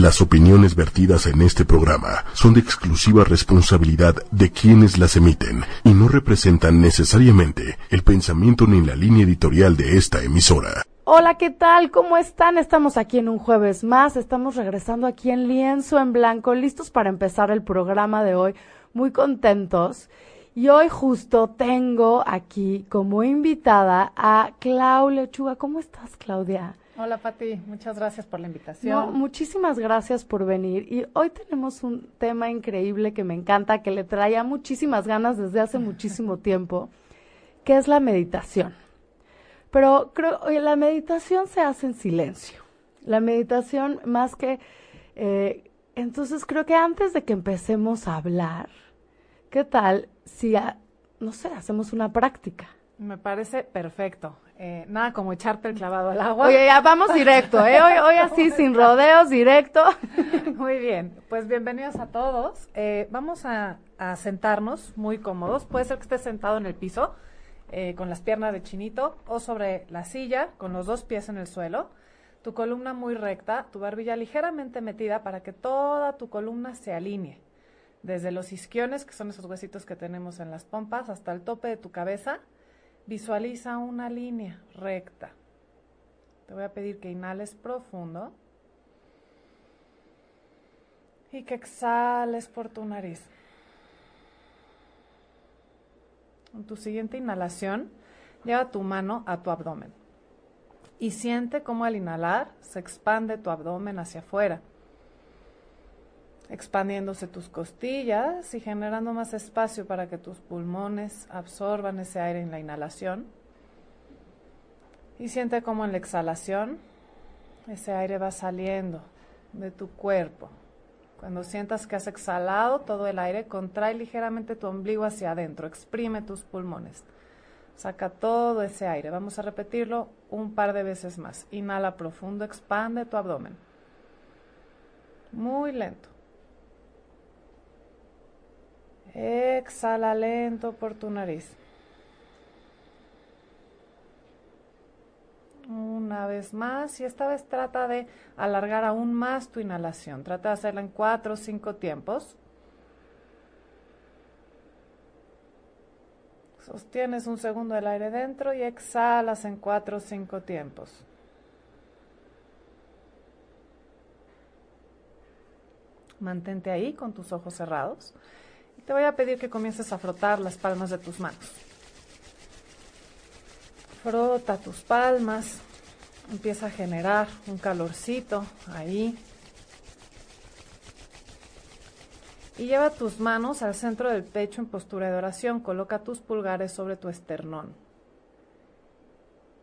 Las opiniones vertidas en este programa son de exclusiva responsabilidad de quienes las emiten y no representan necesariamente el pensamiento ni la línea editorial de esta emisora. Hola, ¿qué tal? ¿Cómo están? Estamos aquí en un jueves más, estamos regresando aquí en Lienzo en Blanco, listos para empezar el programa de hoy, muy contentos. Y hoy justo tengo aquí como invitada a Clau Lechuga. ¿Cómo estás, Claudia? Hola Pati, muchas gracias por la invitación. muchísimas gracias por venir. Y hoy tenemos un tema increíble que me encanta, que le traía muchísimas ganas desde hace muchísimo tiempo, que es la meditación. Pero creo que la meditación se hace en silencio. La meditación más que... Eh, entonces creo que antes de que empecemos a hablar, ¿qué tal si, no sé, hacemos una práctica? Me parece perfecto. Eh, nada como echarte el clavado al agua. Oye, ya vamos directo, ¿eh? Hoy, hoy así, sin rodeos, directo. Muy bien, pues bienvenidos a todos. Eh, vamos a, sentarnos muy cómodos. Puede ser que estés sentado en el piso, eh, con las piernas de chinito, o sobre la silla, con los dos pies en el suelo. Tu columna muy recta, tu barbilla ligeramente metida para que toda tu columna se alinee. Desde los isquiones, que son esos huesitos que tenemos en las pompas, hasta el tope de tu cabeza Visualiza una línea recta. Te voy a pedir que inhales profundo y que exhales por tu nariz. En tu siguiente inhalación, lleva tu mano a tu abdomen y siente cómo al inhalar se expande tu abdomen hacia afuera expandiéndose tus costillas y generando más espacio para que tus pulmones absorban ese aire en la inhalación. Y siente como en la exhalación ese aire va saliendo de tu cuerpo. Cuando sientas que has exhalado todo el aire, contrae ligeramente tu ombligo hacia adentro, exprime tus pulmones. Saca todo ese aire. Vamos a repetirlo un par de veces más. Inhala profundo, expande tu abdomen. Muy lento. Exhala lento por tu nariz. Una vez más y esta vez trata de alargar aún más tu inhalación. Trata de hacerla en cuatro o cinco tiempos. Sostienes un segundo el aire dentro y exhalas en cuatro o cinco tiempos. Mantente ahí con tus ojos cerrados. Te voy a pedir que comiences a frotar las palmas de tus manos. Frota tus palmas, empieza a generar un calorcito ahí. Y lleva tus manos al centro del pecho en postura de oración. Coloca tus pulgares sobre tu esternón.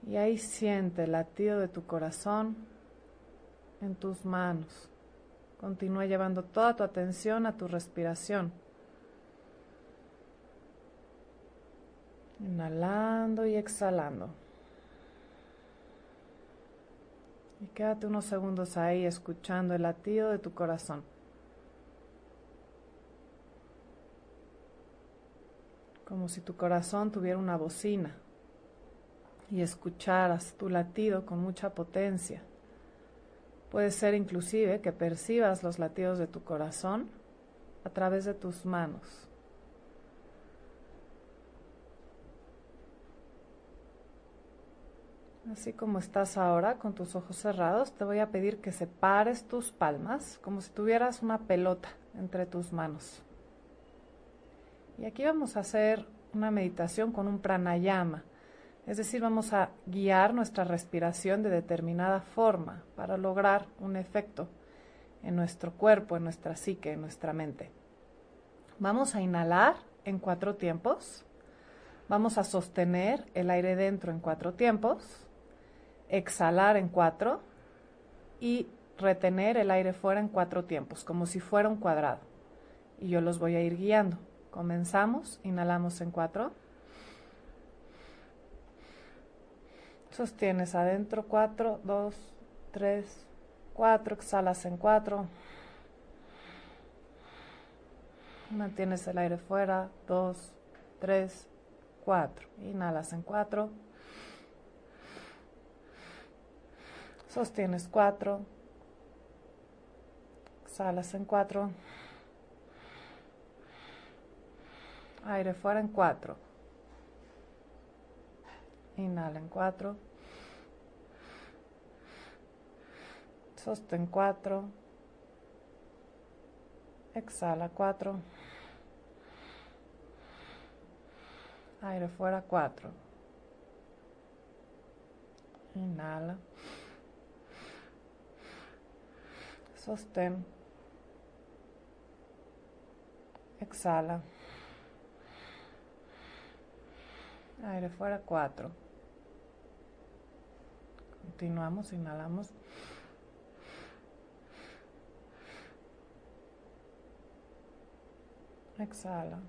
Y ahí siente el latido de tu corazón en tus manos. Continúa llevando toda tu atención a tu respiración. Inhalando y exhalando. Y quédate unos segundos ahí escuchando el latido de tu corazón. Como si tu corazón tuviera una bocina y escucharas tu latido con mucha potencia. Puede ser inclusive que percibas los latidos de tu corazón a través de tus manos. Así como estás ahora con tus ojos cerrados, te voy a pedir que separes tus palmas como si tuvieras una pelota entre tus manos. Y aquí vamos a hacer una meditación con un pranayama, es decir, vamos a guiar nuestra respiración de determinada forma para lograr un efecto en nuestro cuerpo, en nuestra psique, en nuestra mente. Vamos a inhalar en cuatro tiempos. Vamos a sostener el aire dentro en cuatro tiempos exhalar en cuatro y retener el aire fuera en cuatro tiempos, como si fuera un cuadrado. Y yo los voy a ir guiando. Comenzamos, inhalamos en cuatro. Sostienes adentro cuatro, dos, tres, cuatro, exhalas en cuatro. Mantienes el aire fuera, dos, tres, cuatro. Inhalas en cuatro. Sostienes cuatro. Exhalas en cuatro. Aire fuera en cuatro. Inhala en cuatro. Sostén cuatro. Exhala cuatro. Aire fuera cuatro. Inhala. Sostén. Exhala. Aire fuera cuatro. Continuamos, inhalamos. Exhala.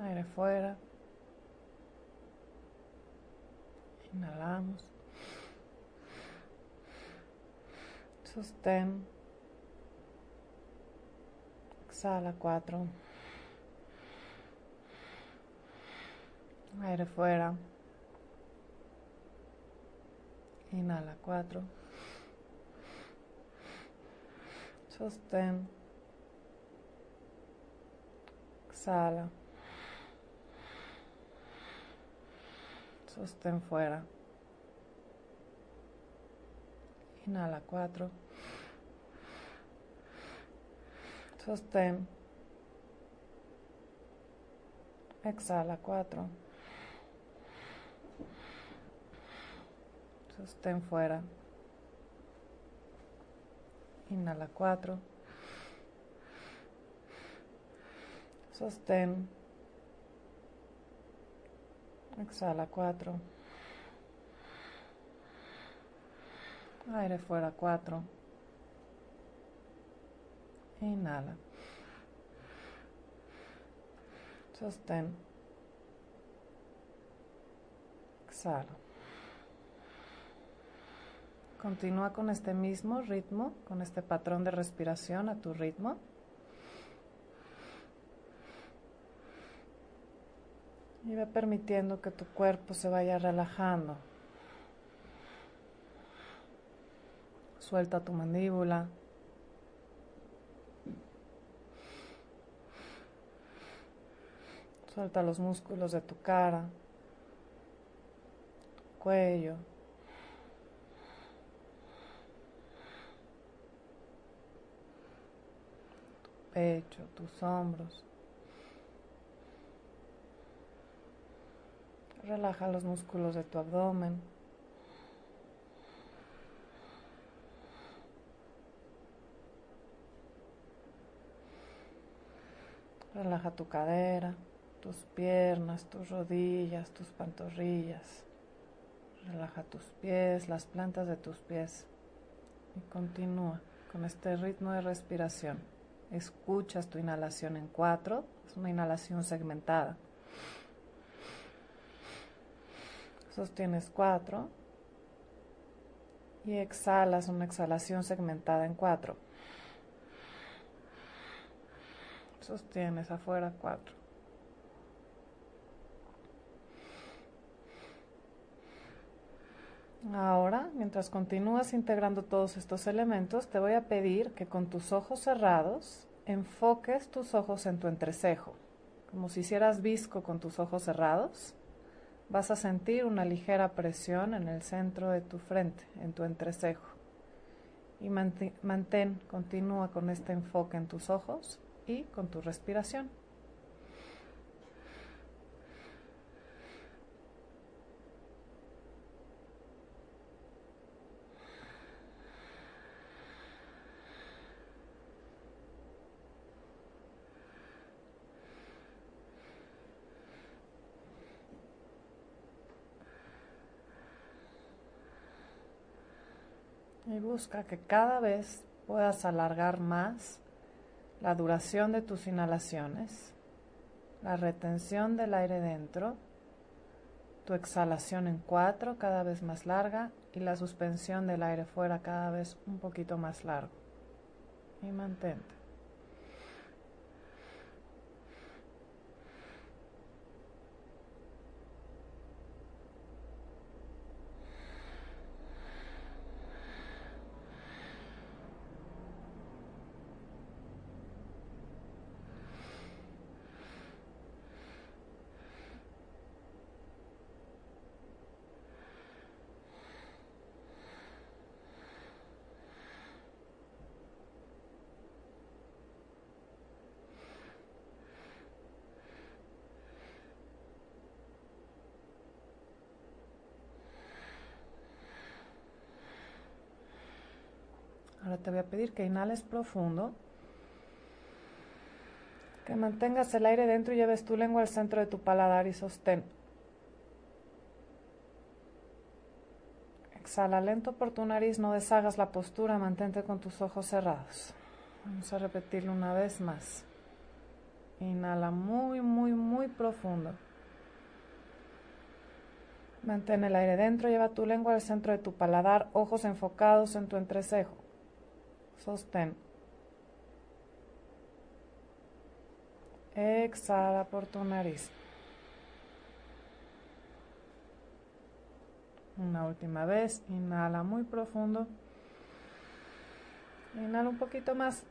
Aire fuera. Inhalamos. Sostén. Exhala cuatro. Aire fuera. Inhala cuatro. Sostén. Exhala. Sostén fuera. Inhala cuatro. Sostén. Exhala cuatro. Sostén fuera. Inhala cuatro. Sostén. Exhala cuatro. Aire fuera cuatro. Inhala. Sostén. Exhala. Continúa con este mismo ritmo, con este patrón de respiración a tu ritmo. Y ve permitiendo que tu cuerpo se vaya relajando. Suelta tu mandíbula. Suelta los músculos de tu cara, cuello, pecho, tus hombros. Relaja los músculos de tu abdomen. Relaja tu cadera, tus piernas, tus rodillas, tus pantorrillas. Relaja tus pies, las plantas de tus pies. Y continúa con este ritmo de respiración. Escuchas tu inhalación en cuatro, es una inhalación segmentada. Sostienes cuatro y exhalas una exhalación segmentada en cuatro. Sostienes afuera cuatro. Ahora, mientras continúas integrando todos estos elementos, te voy a pedir que con tus ojos cerrados enfoques tus ojos en tu entrecejo, como si hicieras visco con tus ojos cerrados. Vas a sentir una ligera presión en el centro de tu frente, en tu entrecejo. Y mantén, continúa con este enfoque en tus ojos y con tu respiración. Y busca que cada vez puedas alargar más la duración de tus inhalaciones, la retención del aire dentro, tu exhalación en cuatro cada vez más larga y la suspensión del aire fuera cada vez un poquito más largo. Y mantente. Ahora te voy a pedir que inhales profundo, que mantengas el aire dentro y lleves tu lengua al centro de tu paladar y sostén. Exhala lento por tu nariz, no deshagas la postura, mantente con tus ojos cerrados. Vamos a repetirlo una vez más. Inhala muy, muy, muy profundo. Mantén el aire dentro, lleva tu lengua al centro de tu paladar, ojos enfocados en tu entrecejo. Sostén. Exhala por tu nariz. Una última vez, inhala muy profundo. Inhala un poquito más.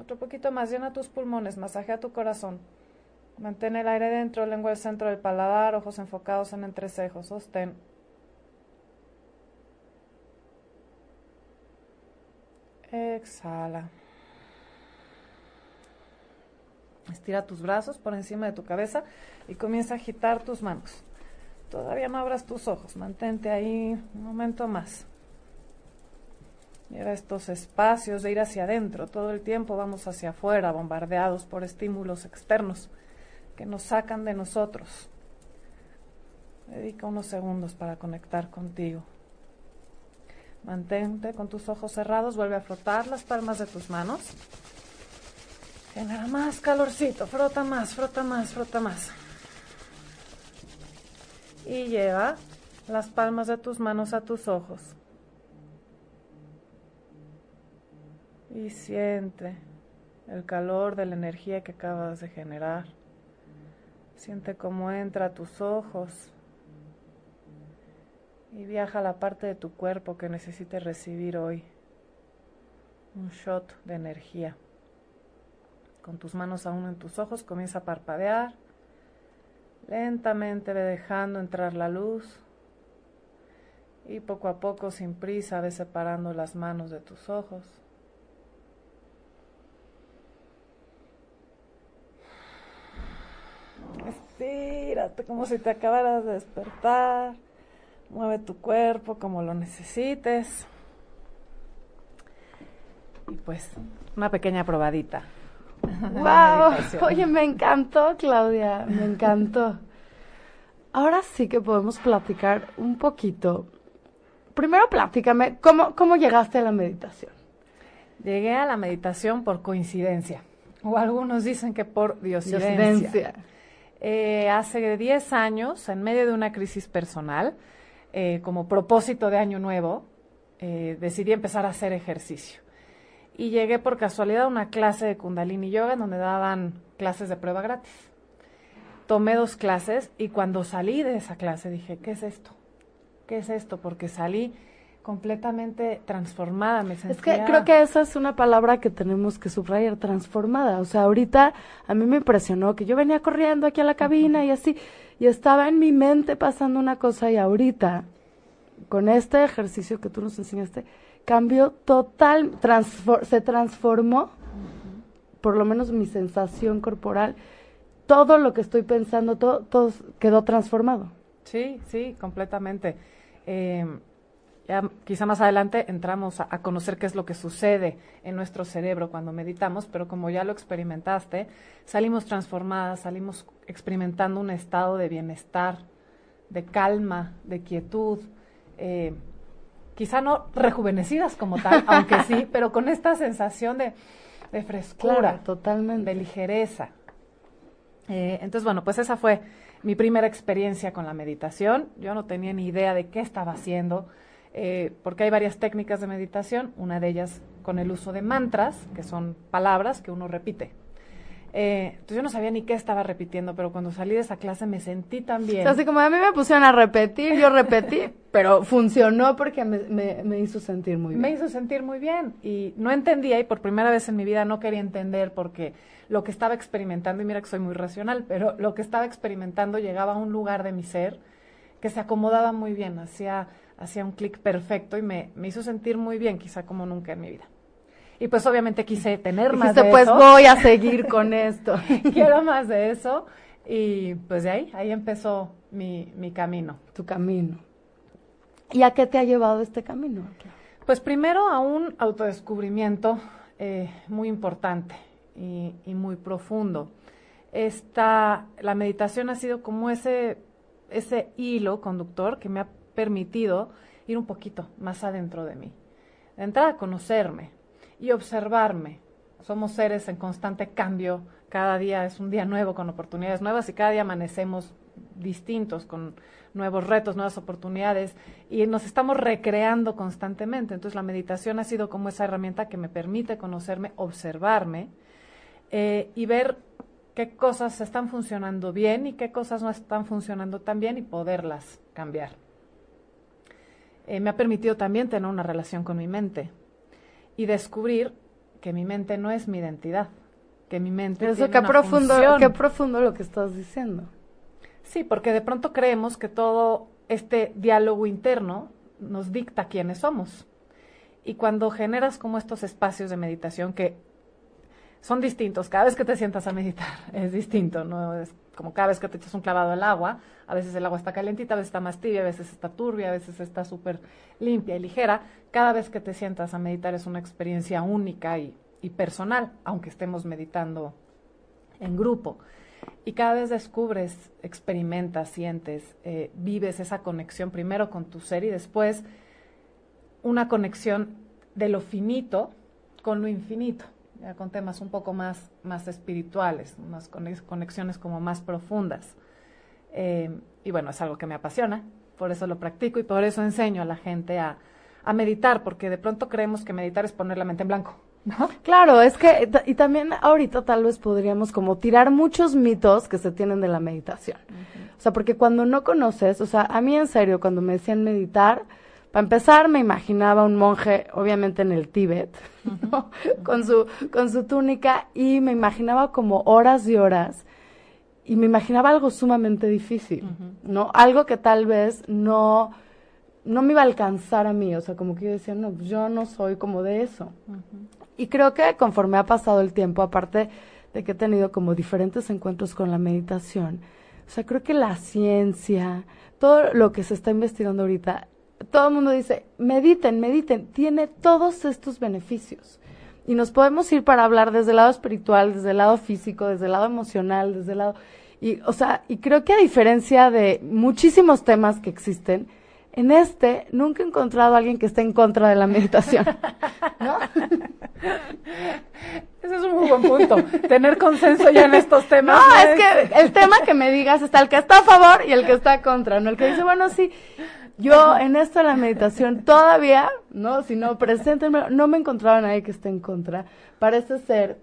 Otro poquito más, llena tus pulmones, masajea tu corazón. Mantén el aire dentro, lengua al centro del paladar, ojos enfocados en entrecejos. Sostén. Exhala. Estira tus brazos por encima de tu cabeza y comienza a agitar tus manos. Todavía no abras tus ojos, mantente ahí un momento más. Lleva estos espacios de ir hacia adentro. Todo el tiempo vamos hacia afuera, bombardeados por estímulos externos que nos sacan de nosotros. Dedica unos segundos para conectar contigo. Mantente con tus ojos cerrados, vuelve a frotar las palmas de tus manos. Genera más calorcito, frota más, frota más, frota más. Y lleva las palmas de tus manos a tus ojos. Y siente el calor de la energía que acabas de generar. Siente cómo entra a tus ojos y viaja a la parte de tu cuerpo que necesites recibir hoy. Un shot de energía. Con tus manos aún en tus ojos comienza a parpadear. Lentamente ve dejando entrar la luz y poco a poco, sin prisa, ve separando las manos de tus ojos. Estírate como si te acabaras de despertar. Mueve tu cuerpo como lo necesites. Y pues, una pequeña probadita. ¡Wow! Oye, me encantó, Claudia, me encantó. Ahora sí que podemos platicar un poquito. Primero, platícame, ¿cómo, cómo llegaste a la meditación? Llegué a la meditación por coincidencia, o algunos dicen que por diosidencia. Eh, hace 10 años, en medio de una crisis personal, eh, como propósito de año nuevo, eh, decidí empezar a hacer ejercicio. Y llegué por casualidad a una clase de Kundalini Yoga donde daban clases de prueba gratis. Tomé dos clases y cuando salí de esa clase dije, ¿qué es esto? ¿Qué es esto? Porque salí completamente transformada, me sentía... Es que creo que esa es una palabra que tenemos que subrayar, transformada. O sea, ahorita a mí me impresionó que yo venía corriendo aquí a la cabina y así, y estaba en mi mente pasando una cosa y ahorita, con este ejercicio que tú nos enseñaste, cambió total, se transformó, por lo menos mi sensación corporal, todo lo que estoy pensando, todo, todo quedó transformado. Sí, sí, completamente. Eh, ya quizá más adelante entramos a, conocer qué es lo que sucede en nuestro cerebro cuando meditamos, pero como ya lo experimentaste, salimos transformadas, salimos experimentando un estado de bienestar, de calma, de quietud, eh, quizá no rejuvenecidas como tal, aunque sí, pero con esta sensación de, frescura, totalmente. de ligereza. Eh, entonces, bueno, pues esa fue mi primera experiencia con la meditación. Yo no tenía ni idea de qué estaba haciendo eh, porque hay varias técnicas de meditación, una de ellas con el uso de mantras, que son palabras que uno repite. Eh, entonces yo no sabía ni qué estaba repitiendo, pero cuando salí de esa clase me sentí tan bien. así como a mí me pusieron a repetir, yo repetí, pero funcionó porque me, me, hizo sentir muy bien. Me hizo sentir muy bien y no entendía y por primera vez en mi vida no quería entender porque lo que estaba experimentando, y mira que soy muy racional, pero lo que estaba experimentando llegaba a un lugar de mi ser que se acomodaba muy bien, hacía hacía un clic perfecto y me, me, hizo sentir muy bien, quizá como nunca en mi vida. Y pues obviamente quise tener más de pues voy a seguir con esto. Quiero más de eso. Y pues de ahí, ahí empezó mi, mi camino. Tu camino. ¿Y a qué te ha llevado este camino? Pues primero a un autodescubrimiento eh, muy importante y, y, muy profundo. Esta, la meditación ha sido como ese, ese hilo conductor que me ha permitido ir un poquito más adentro de mí. De entrada a conocerme y observarme. Somos seres en constante cambio. Cada día es un día nuevo con oportunidades nuevas y cada día amanecemos distintos, con nuevos retos, nuevas oportunidades, y nos estamos recreando constantemente. Entonces la meditación ha sido como esa herramienta que me permite conocerme, observarme eh, y ver qué cosas están funcionando bien y qué cosas no están funcionando tan bien y poderlas cambiar. Eh, me ha permitido también tener una relación con mi mente y descubrir que mi mente no es mi identidad, que mi mente Eso, tiene qué una profundo, función. qué profundo lo que estás diciendo. Sí, porque de pronto creemos que todo este diálogo interno nos dicta quiénes somos. Y cuando generas como estos espacios de meditación que son distintos, cada vez que te sientas a meditar es distinto, no es como cada vez que te echas un clavado al agua, a veces el agua está calentita, a veces está más tibia, a veces está turbia, a veces está súper limpia y ligera. Cada vez que te sientas a meditar es una experiencia única y, y personal, aunque estemos meditando en grupo. Y cada vez descubres, experimentas, sientes, eh, vives esa conexión primero con tu ser y después una conexión de lo finito con lo infinito, ya con temas un poco más, más espirituales, unas conexiones como más profundas. Eh, y bueno, es algo que me apasiona, por eso lo practico y por eso enseño a la gente a, a meditar, porque de pronto creemos que meditar es poner la mente en blanco. ¿No? Claro, es que, y también ahorita tal vez podríamos como tirar muchos mitos que se tienen de la meditación. Uh -huh. O sea, porque cuando no conoces, o sea, a mí en serio, cuando me decían meditar, para empezar me imaginaba un monje, obviamente en el Tíbet, uh -huh. con, su, con su túnica, y me imaginaba como horas y horas, y me imaginaba algo sumamente difícil, uh -huh. ¿no? Algo que tal vez no no me iba a alcanzar a mí, o sea, como que yo decía, no, pues yo no soy como de eso. Uh -huh. Y creo que conforme ha pasado el tiempo, aparte de que he tenido como diferentes encuentros con la meditación, o sea, creo que la ciencia, todo lo que se está investigando ahorita, todo el mundo dice, mediten, mediten, tiene todos estos beneficios. Y nos podemos ir para hablar desde el lado espiritual, desde el lado físico, desde el lado emocional, desde el lado... Y, o sea, y creo que a diferencia de muchísimos temas que existen, en este nunca he encontrado a alguien que esté en contra de la meditación. ¿No? Ese es un muy buen punto. Tener consenso ya en estos temas. No, es que el tema que me digas está el que está a favor y el que está contra, ¿no? El que dice, bueno, sí, yo en esto de la meditación todavía, ¿no? Si no, preséntenme, no me he encontrado a nadie que esté en contra. Parece ser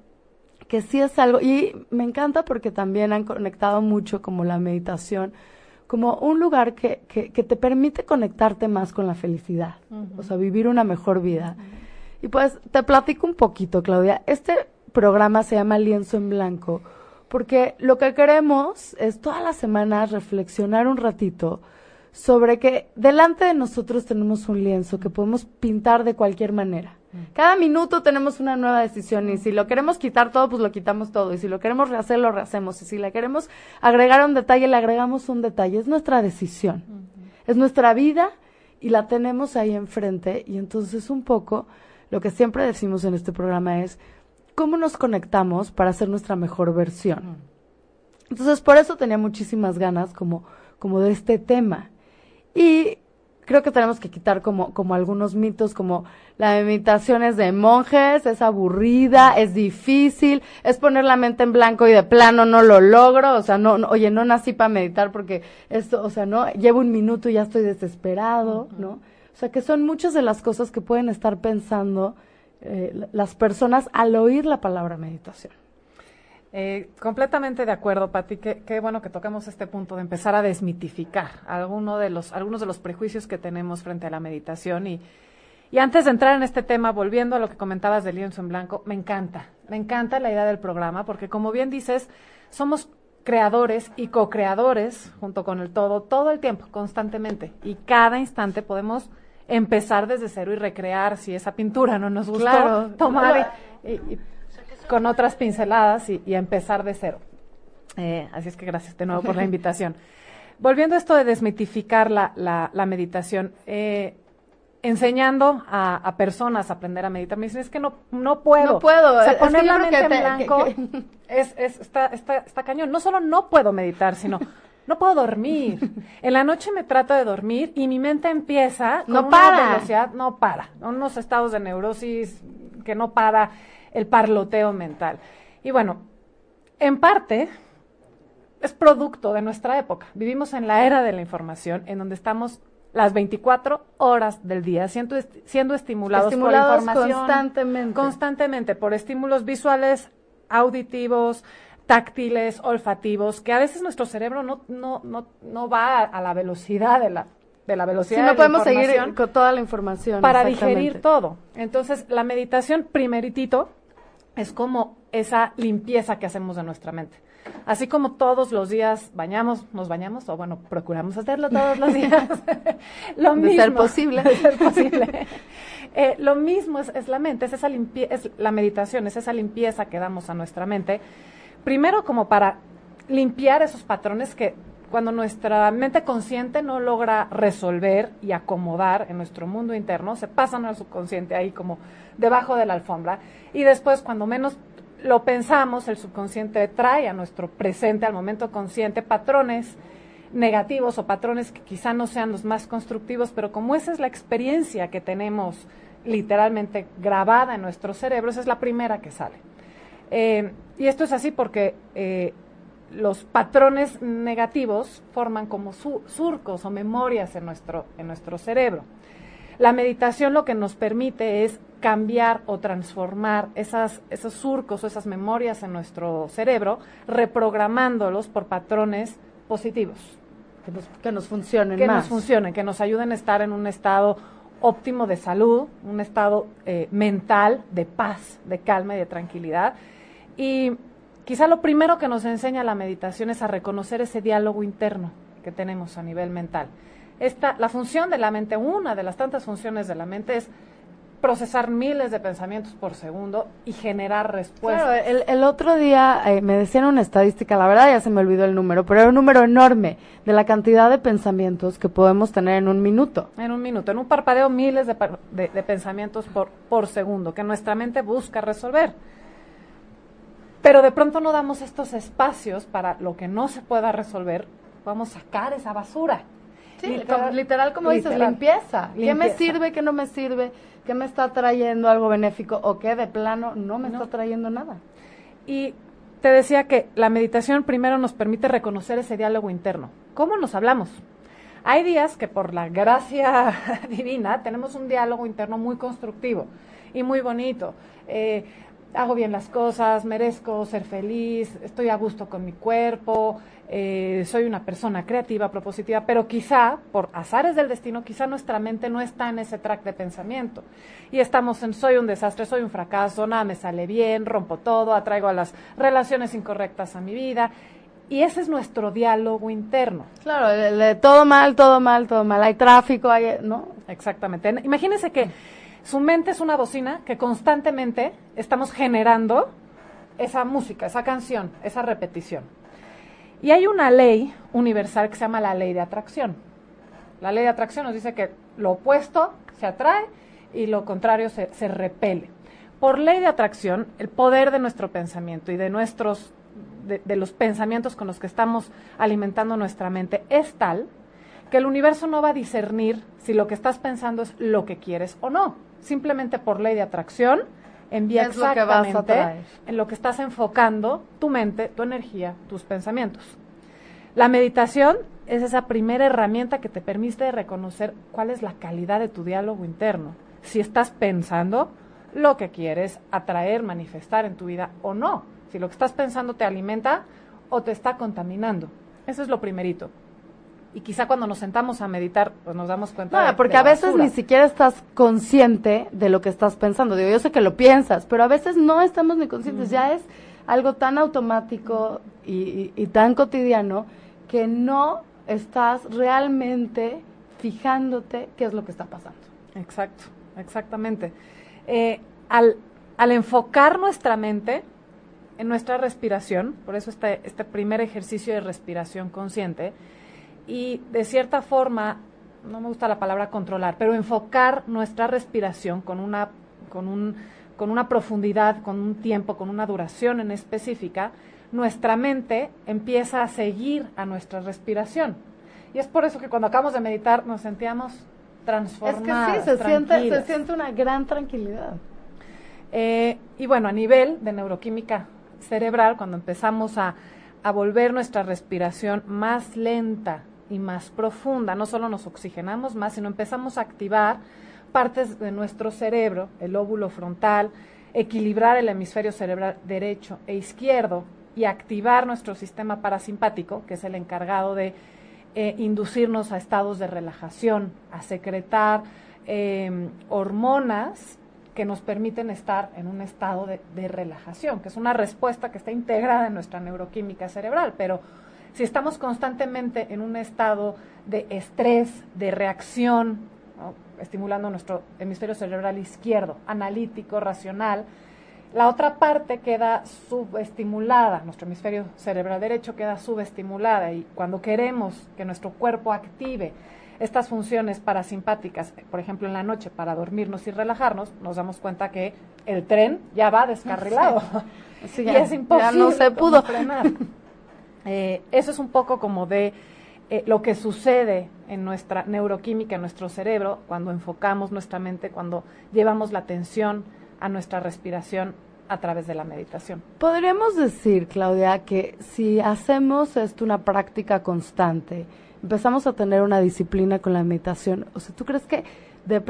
que sí es algo, y me encanta porque también han conectado mucho como la meditación como un lugar que, que, que, te permite conectarte más con la felicidad, uh -huh. o sea, vivir una mejor vida. Uh -huh. Y pues te platico un poquito, Claudia. Este programa se llama Lienzo en Blanco porque lo que queremos es todas las semanas reflexionar un ratito sobre que delante de nosotros tenemos un lienzo que podemos pintar de cualquier manera. Cada minuto tenemos una nueva decisión y si lo queremos quitar todo, pues lo quitamos todo. Y si lo queremos rehacer, lo rehacemos. Y si le queremos agregar un detalle, le agregamos un detalle. Es nuestra decisión. Uh -huh. Es nuestra vida y la tenemos ahí enfrente. Y entonces un poco lo que siempre decimos en este programa es cómo nos conectamos para hacer nuestra mejor versión. Uh -huh. Entonces por eso tenía muchísimas ganas como, como de este tema. Y creo que tenemos que quitar como, como algunos mitos, como la meditación es de monjes, es aburrida, es difícil, es poner la mente en blanco y de plano no lo logro, o sea, no, no oye, no nací para meditar porque esto, o sea, no, llevo un minuto y ya estoy desesperado, uh -huh. ¿no? O sea, que son muchas de las cosas que pueden estar pensando eh, las personas al oír la palabra meditación. Eh, completamente de acuerdo, Pati. Qué, qué, bueno que tocamos este punto de empezar a desmitificar alguno de los, algunos de los prejuicios que tenemos frente a la meditación. Y, y antes de entrar en este tema, volviendo a lo que comentabas del lienzo en blanco, me encanta, me encanta la idea del programa, porque como bien dices, somos creadores y co-creadores junto con el todo, todo el tiempo, constantemente. Y cada instante podemos empezar desde cero y recrear si esa pintura no nos gustó, claro, tomar y, y con otras pinceladas y, y empezar de cero. Eh, así es que gracias de nuevo por la invitación. Volviendo a esto de desmitificar la, la, la meditación, eh, enseñando a, personas a aprender a meditar. Me dicen, es que no, no puedo. No puedo. O sea, poner la mente en blanco Es, es, está, está, está cañón. No solo no puedo meditar, sino no puedo dormir. En la noche me trato de dormir y mi mente empieza con no una para. velocidad, no para. Unos estados de neurosis que no para el parloteo mental. Y bueno, en parte es producto de nuestra época. Vivimos en la era de la información, en donde estamos las 24 horas del día siendo, siendo estimulados, por información constantemente. Constantemente, por estímulos visuales, auditivos, táctiles, olfativos, que a veces nuestro cerebro no, no, no, no va a, la velocidad de la, de la velocidad. Sí, no podemos seguir con toda la información. Para digerir todo. Entonces, la meditación primeritito es como esa limpieza que hacemos de nuestra mente. Así como todos los días bañamos, nos bañamos, o bueno, procuramos hacerlo todos los días. lo de mismo. Ser posible. De ser posible. Eh, lo mismo es, es, la mente, es esa es la meditación, es esa limpieza que damos a nuestra mente. Primero como para limpiar esos patrones que cuando nuestra mente consciente no logra resolver y acomodar en nuestro mundo interno, se pasan al subconsciente ahí como debajo de la alfombra y después cuando menos lo pensamos, el subconsciente trae a nuestro presente, al momento consciente, patrones negativos o patrones que quizá no sean los más constructivos, pero como esa es la experiencia que tenemos literalmente grabada en nuestro cerebro, esa es la primera que sale. Eh, y esto es así porque eh, los patrones negativos forman como surcos o memorias en nuestro, en nuestro cerebro. La meditación lo que nos permite es cambiar o transformar esas, esos surcos o esas memorias en nuestro cerebro, reprogramándolos por patrones positivos. Que nos, que nos funcionen que nos funcionen, que nos ayuden a estar en un estado óptimo de salud, un estado eh, mental de paz, de calma y de tranquilidad. Y quizá lo primero que nos enseña la meditación es a reconocer ese diálogo interno que tenemos a nivel mental. Esta, la función de la mente, una de las tantas funciones de la mente es procesar miles de pensamientos por segundo y generar respuestas. Claro, el, otro día eh, me decían una estadística, la verdad ya se me olvidó el número, pero era un número enorme de la cantidad de pensamientos que podemos tener en un minuto. En un minuto, en un parpadeo miles de, de pensamientos por, por segundo que nuestra mente busca resolver. Pero de pronto no damos estos espacios para lo que no se pueda resolver, vamos a sacar esa basura. Sí, literal, como dices, limpieza. ¿Qué me sirve, qué no me sirve? ¿Qué me está trayendo algo benéfico o qué de plano no me está trayendo nada? Y te decía que la meditación primero nos permite reconocer ese diálogo interno. ¿Cómo nos hablamos? Hay días que por la gracia divina tenemos un diálogo interno muy constructivo y muy bonito. Eh, hago bien las cosas, merezco ser feliz, estoy a gusto con mi cuerpo, eh, soy una persona creativa, propositiva, pero quizá, por azares del destino, quizá nuestra mente no está en ese track de pensamiento. Y estamos en soy un desastre, soy un fracaso, nada me sale bien, rompo todo, atraigo a las relaciones incorrectas a mi vida. Y ese es nuestro diálogo interno. Claro, todo mal, todo mal, todo mal. Hay tráfico, hay, ¿no? Exactamente. Imagínense que su mente es una bocina que constantemente estamos generando esa música, esa canción, esa repetición. Y hay una ley universal que se llama la ley de atracción. La ley de atracción nos dice que lo opuesto se atrae y lo contrario se, repele. Por ley de atracción, el poder de nuestro pensamiento y de nuestros de, los pensamientos con los que estamos alimentando nuestra mente es tal que el universo no va a discernir si lo que estás pensando es lo que quieres o no simplemente por ley de atracción, envía exactamente en lo que estás enfocando tu mente, tu energía, tus pensamientos. La meditación es esa primera herramienta que te permite reconocer cuál es la calidad de tu diálogo interno. Si estás pensando lo que quieres atraer, manifestar en tu vida o no. Si lo que estás pensando te alimenta o te está contaminando. Eso es lo primerito y quizá cuando nos sentamos a meditar pues nos damos cuenta no, porque a veces ni siquiera estás consciente de lo que estás pensando. Digo yo sé que lo piensas pero a veces no estamos ni conscientes. Ya es algo tan automático y, y, tan cotidiano que no estás realmente fijándote qué es lo que está pasando. Exacto exactamente. Eh, al, al enfocar nuestra mente en nuestra respiración por eso este, este primer ejercicio de respiración consciente y de cierta forma no me gusta la palabra controlar, pero enfocar nuestra respiración con una, con un, con una profundidad, con un tiempo, con una duración en específica, nuestra mente empieza a seguir a nuestra respiración. Y es por eso que cuando acabamos de meditar nos sentíamos transformados. Es que sí, se siente, se siente una gran tranquilidad. Eh, y bueno, a nivel de neuroquímica cerebral, cuando empezamos a, a volver nuestra respiración más lenta y más profunda, no solo nos oxigenamos más, sino empezamos a activar partes de nuestro cerebro, el óvulo frontal, equilibrar el hemisferio cerebral derecho e izquierdo y activar nuestro sistema parasimpático, que es el encargado de eh, inducirnos a estados de relajación, a secretar em, hormonas que nos permiten estar en un estado de, de, relajación, que es una respuesta que está integrada en nuestra neuroquímica cerebral, pero si estamos constantemente en un estado de estrés, de reacción, estimulando nuestro hemisferio cerebral izquierdo, analítico, racional, la otra parte queda subestimulada, nuestro hemisferio cerebral derecho queda subestimulada y cuando queremos que nuestro cuerpo active estas funciones parasimpáticas, por ejemplo en la noche para dormirnos y relajarnos, nos damos cuenta que el tren ya va descarrilado. Y es imposible no se pudo. frenar. Eh, eso es un poco como de eh, lo que sucede en nuestra neuroquímica, en nuestro cerebro, cuando enfocamos nuestra mente, cuando llevamos la atención a nuestra respiración a través de la meditación. Podríamos decir, Claudia, que si hacemos esto una práctica constante, empezamos a tener una disciplina con la meditación, o sea, ¿tú crees que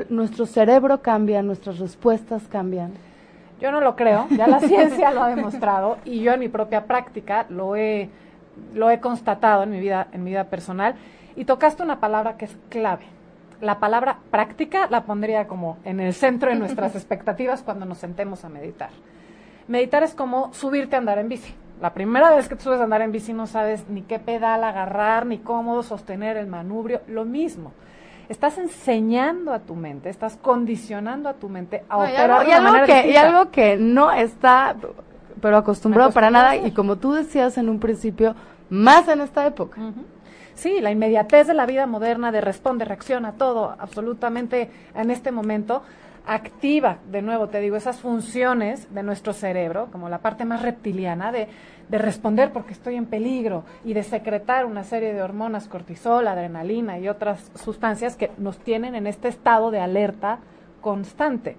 nuestro cerebro cambia, nuestras respuestas cambian? Yo no lo creo, ya la ciencia lo ha demostrado y yo en mi propia práctica lo he, lo he constatado en mi vida, en mi vida personal. Y tocaste una palabra que es clave, la palabra práctica la pondría como en el centro de nuestras expectativas cuando nos sentemos a meditar. Meditar es como subirte a andar en bici. La primera vez que te subes a andar en bici no sabes ni qué pedal agarrar, ni cómo sostener el manubrio, lo mismo. Estás enseñando a tu mente, estás condicionando a tu mente a operar y algo, que, y algo que no está pero acostumbrado para nada y como tú decías en un principio, más en esta época. Sí, la inmediatez de la vida moderna, de responde, reacciona todo, absolutamente en este momento, activa, de nuevo te digo, esas funciones de nuestro cerebro, como la parte más reptiliana, de, de responder porque estoy en peligro y de secretar una serie de hormonas, cortisol, adrenalina y otras sustancias que nos tienen en este estado de alerta constante.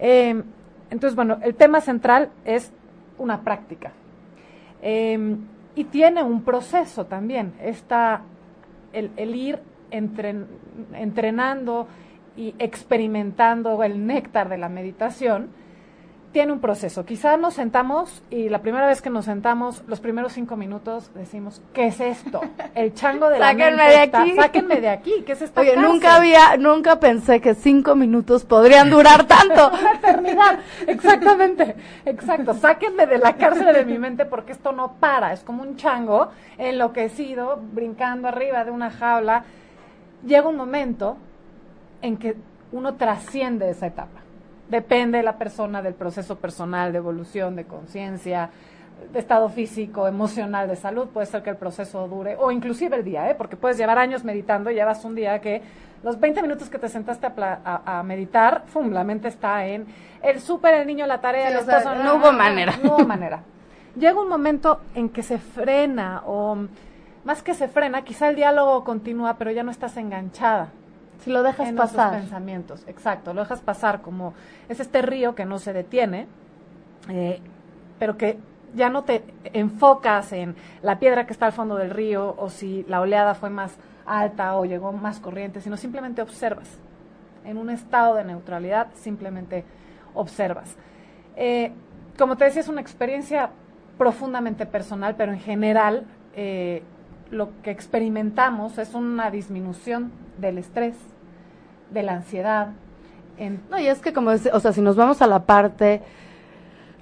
Em, entonces, bueno, el tema central es una práctica. Eh, y tiene un proceso también, está el, el ir entrenando y experimentando el néctar de la meditación tiene un proceso. Quizá nos sentamos y la primera vez que nos sentamos, los primeros cinco minutos decimos, ¿qué es esto? El chango de la Sáquenme de aquí. sáquenme de aquí, ¿qué es esta Oye, nunca había, nunca pensé que cinco minutos podrían durar tanto. Una eternidad, exactamente, exacto. Sáquenme de la cárcel de mi mente porque esto no para. Es como un chango enloquecido, brincando arriba de una jaula. Llega un momento en que uno trasciende esa etapa Depende de la persona, del proceso personal, de evolución, de conciencia, de estado físico, emocional, de salud. Puede ser que el proceso dure, o inclusive el día, ¿eh? porque puedes llevar años meditando y llevas un día que los 20 minutos que te sentaste a, meditar, ¡fum! la mente está en el súper, el niño, la tarea, el esposo. no hubo manera. No hubo manera. Llega un momento en que se frena, o más que se frena, quizá el diálogo continúa, pero ya no estás enganchada si lo dejas en pasar. pensamientos, exacto, lo dejas pasar como es este río que no se detiene, eh, pero que ya no te enfocas en la piedra que está al fondo del río o si la oleada fue más alta o llegó más corriente, sino simplemente observas. En un estado de neutralidad, simplemente observas. Eh, como te decía, es una experiencia profundamente personal, pero en general eh, lo que experimentamos es una disminución del estrés, de la ansiedad. No, y es que como, o sea, si nos vamos a la parte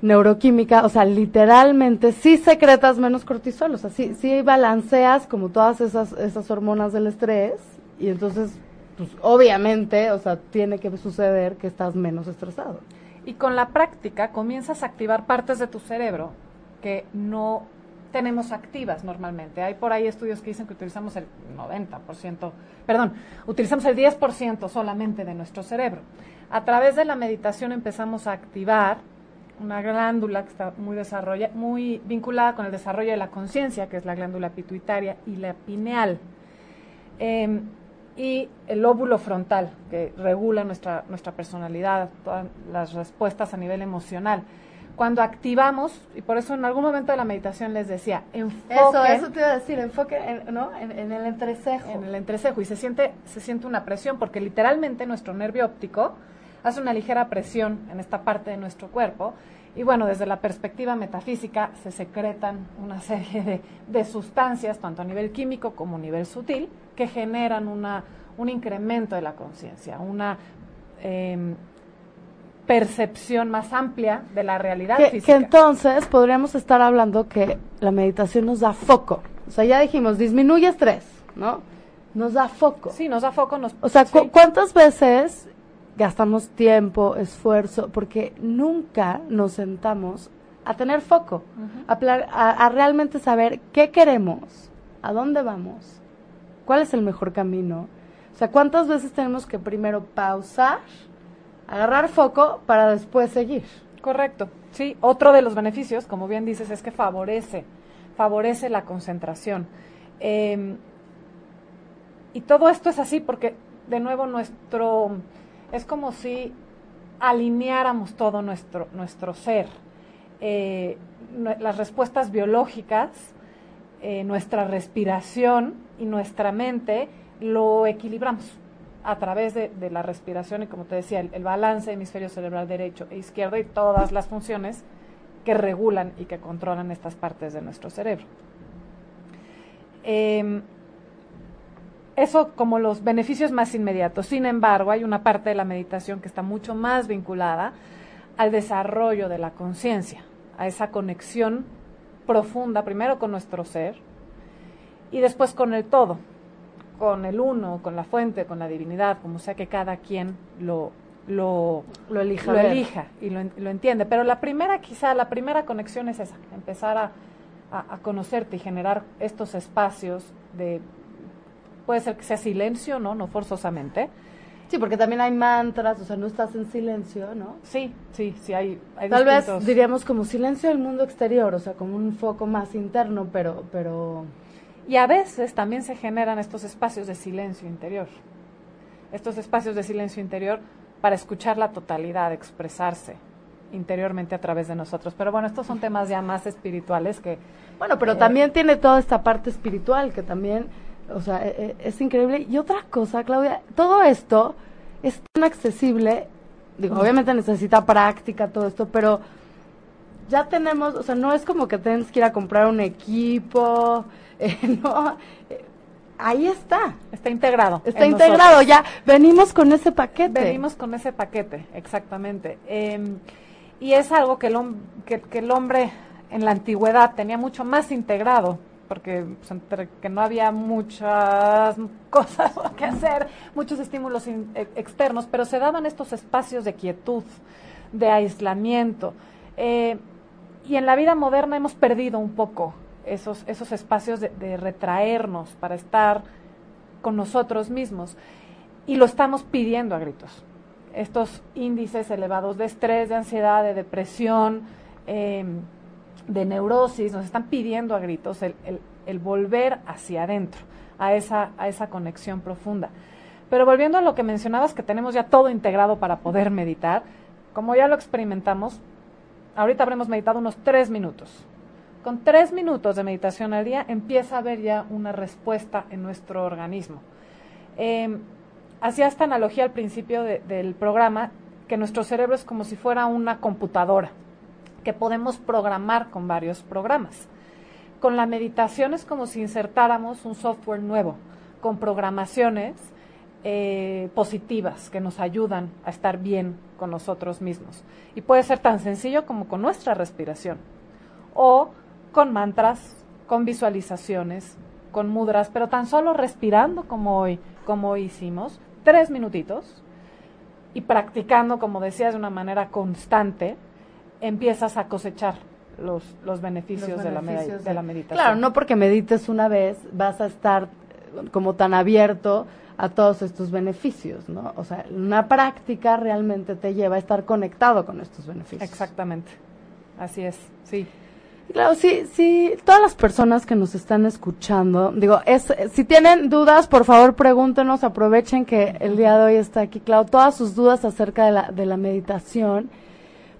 neuroquímica, o sea, literalmente sí secretas menos cortisol, o sea, sí, sí balanceas como todas esas, esas hormonas del estrés y entonces, pues obviamente, o sea, tiene que suceder que estás menos estresado. Y con la práctica comienzas a activar partes de tu cerebro que no tenemos activas normalmente. Hay por ahí estudios que dicen que utilizamos el 90%, perdón, utilizamos el 10% solamente de nuestro cerebro. A través de la meditación empezamos a activar una glándula que está muy, muy vinculada con el desarrollo de la conciencia, que es la glándula pituitaria y la pineal. Em, y el lóbulo frontal, que regula nuestra, nuestra personalidad, todas las respuestas a nivel emocional cuando activamos, y por eso en algún momento de la meditación les decía, enfoque. Eso, eso te iba a decir, enfoque en, ¿no? en, el entrecejo. En el entrecejo, y se siente, se siente una presión, porque literalmente nuestro nervio óptico hace una ligera presión en esta parte de nuestro cuerpo, y bueno, desde la perspectiva metafísica se secretan una serie de, de sustancias, tanto a nivel químico como a nivel sutil, que generan una, un incremento de la conciencia, una... Eh, percepción más amplia de la realidad que, física. Que entonces podríamos estar hablando que la meditación nos da foco. O sea, ya dijimos, disminuye estrés, ¿no? Nos da foco. Sí, nos da foco. Nos, o sea, ¿cuántas veces gastamos tiempo, esfuerzo, porque nunca nos sentamos a tener foco, a, realmente saber qué queremos, a dónde vamos, cuál es el mejor camino? O sea, ¿cuántas veces tenemos que primero pausar? Agarrar foco para después seguir. Correcto. Sí, otro de los beneficios, como bien dices, es que favorece, favorece la concentración. Em, y todo esto es así porque, de nuevo, nuestro, es como si alineáramos todo nuestro, nuestro ser. Eh, las respuestas biológicas, eh, nuestra respiración y nuestra mente lo equilibramos a través de, la respiración y como te decía, el, balance hemisferio cerebral derecho e izquierdo y todas las funciones que regulan y que controlan estas partes de nuestro cerebro. Em, eso como los beneficios más inmediatos. Sin embargo, hay una parte de la meditación que está mucho más vinculada al desarrollo de la conciencia, a esa conexión profunda, primero con nuestro ser y después con el todo, con el uno, con la fuente, con la divinidad, como sea que cada quien lo, lo, lo elija, lo elija y lo, lo, entiende. Pero la primera, quizá, la primera conexión es esa, empezar a, a, conocerte y generar estos espacios de, puede ser que sea silencio, ¿no? No forzosamente. Sí, porque también hay mantras, o sea, no estás en silencio, ¿no? Sí, sí, sí, hay, hay Tal vez diríamos como silencio del mundo exterior, o sea, como un foco más interno, pero, pero y a veces también se generan estos espacios de silencio interior. Estos espacios de silencio interior para escuchar la totalidad, expresarse interiormente a través de nosotros. Pero bueno, estos son temas ya más espirituales que... Bueno, pero eh, también tiene toda esta parte espiritual que también, o sea, e, e, es, increíble. Y otra cosa, Claudia, todo esto es tan accesible, digo, obviamente necesita práctica todo esto, pero ya tenemos, o sea, no es como que tienes que ir a comprar un equipo, eh, no, eh, ahí está. Está integrado. Está integrado, ya venimos con ese paquete. Venimos con ese paquete, exactamente. Em, y es algo que el, que, el hombre en la antigüedad tenía mucho más integrado, porque pues, que no había muchas cosas que hacer, muchos estímulos e, externos, pero se daban estos espacios de quietud, de aislamiento. Eh, y en la vida moderna hemos perdido un poco esos, esos espacios de, retraernos para estar con nosotros mismos. Y lo estamos pidiendo a gritos. Estos índices elevados de estrés, de ansiedad, de depresión, em, de neurosis, nos están pidiendo a gritos el, el, volver hacia adentro, a esa, a esa conexión profunda. Pero volviendo a lo que mencionabas, que tenemos ya todo integrado para poder meditar, como ya lo experimentamos, ahorita habremos meditado unos tres minutos. Con tres minutos de meditación al día empieza a haber ya una respuesta en nuestro organismo. Eh, hacía esta analogía al principio del programa, que nuestro cerebro es como si fuera una computadora, que podemos programar con varios programas. Con la meditación es como si insertáramos un software nuevo, con programaciones eh, positivas que nos ayudan a estar bien con nosotros mismos. Y puede ser tan sencillo como con nuestra respiración. O con mantras, con visualizaciones, con mudras, pero tan solo respirando como hoy, como hoy hicimos, tres minutitos, y practicando, como decías, de una manera constante, empiezas a cosechar los, los beneficios, de, la de la meditación. Claro, no porque medites una vez vas a estar como tan abierto a todos estos beneficios, ¿no? O sea, una práctica realmente te lleva a estar conectado con estos beneficios. Exactamente, así es, sí. Claro, sí, sí, todas las personas que nos están escuchando, digo, es, si tienen dudas, por favor pregúntenos, aprovechen que el día de hoy está aquí, Clau, todas sus dudas acerca de la, de la meditación.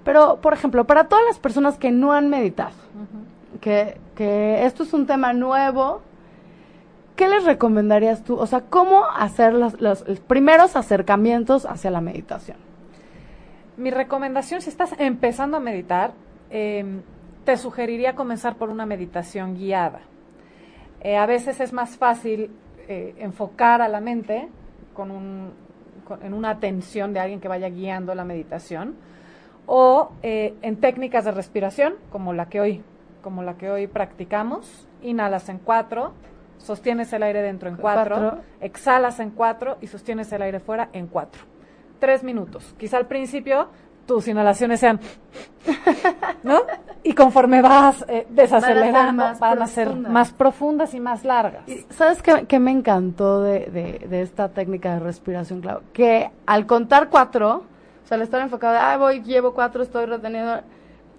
Pero, por ejemplo, para todas las personas que no han meditado, que, que esto es un tema nuevo, ¿qué les recomendarías tú? O sea, ¿cómo hacer los, los, primeros acercamientos hacia la meditación? Mi recomendación, si estás empezando a meditar, em, te sugeriría comenzar por una meditación guiada. Eh, a veces es más fácil eh, enfocar a la mente con un, en una atención de alguien que vaya guiando la meditación o eh, en técnicas de respiración como la que hoy como la que hoy practicamos inhalas en cuatro sostienes el aire dentro en cuatro, exhalas en cuatro y sostienes el aire fuera en cuatro. Tres minutos. Quizá al principio tus inhalaciones sean, ¿no? Y conforme vas eh, desacelerando, van a ser más profundas y más largas. ¿Sabes qué, me encantó de, de, esta técnica de respiración, Clau? Que al contar cuatro, o sea, al estar enfocado, ah, voy, llevo cuatro, estoy reteniendo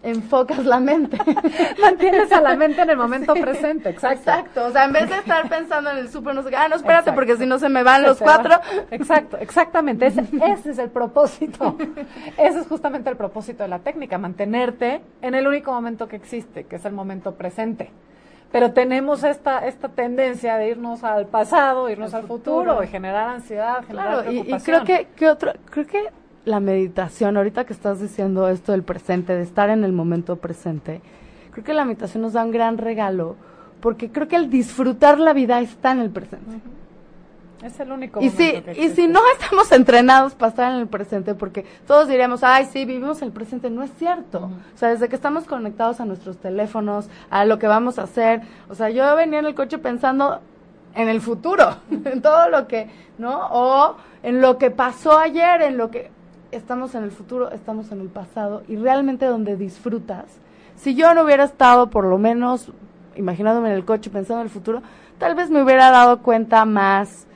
enfocas la mente. Mantienes a la mente en el momento presente, exacto. Exacto, o sea, en vez de estar pensando en el súper, no sé ah, no, espérate, porque si no se me van los cuatro. Exacto, exactamente, ese, ese, es el propósito. Ese es justamente el propósito de la técnica, mantenerte en el único momento que existe, que es el momento presente. Pero tenemos esta, esta tendencia de irnos al pasado, irnos al futuro, y generar ansiedad, generar claro, Y, y creo que, que otro, creo que la meditación, ahorita que estás diciendo esto del presente, de estar en el momento presente, creo que la meditación nos da un gran regalo, porque creo que el disfrutar la vida está en el presente. Es el único y si, Y si no estamos entrenados para estar en el presente, porque todos diríamos, ay, sí, vivimos el presente, no es cierto. O sea, desde que estamos conectados a nuestros teléfonos, a lo que vamos a hacer, o sea, yo venía en el coche pensando en el futuro, en todo lo que, ¿no? O en lo que pasó ayer, en lo que estamos en el futuro, estamos en el pasado y realmente donde disfrutas. Si yo no hubiera estado por lo menos imaginándome en el coche pensando en el futuro, tal vez me hubiera dado cuenta más,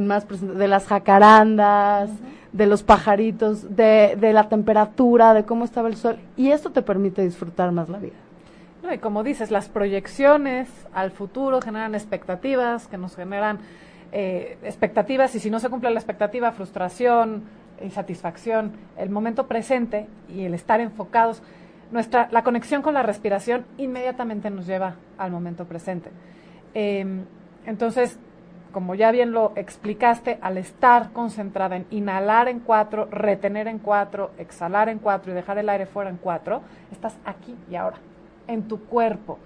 más de las jacarandas, de los pajaritos, de, de la temperatura, de cómo estaba el sol y esto te permite disfrutar más la vida. y como dices, las proyecciones al futuro generan expectativas que nos generan eh, expectativas y si no se cumple la expectativa, frustración, insatisfacción, el momento presente y el estar enfocados, nuestra, la conexión con la respiración inmediatamente nos lleva al momento presente. Em, entonces, como ya bien lo explicaste, al estar concentrada en inhalar en cuatro, retener en cuatro, exhalar en cuatro y dejar el aire fuera en cuatro, estás aquí y ahora, en tu cuerpo,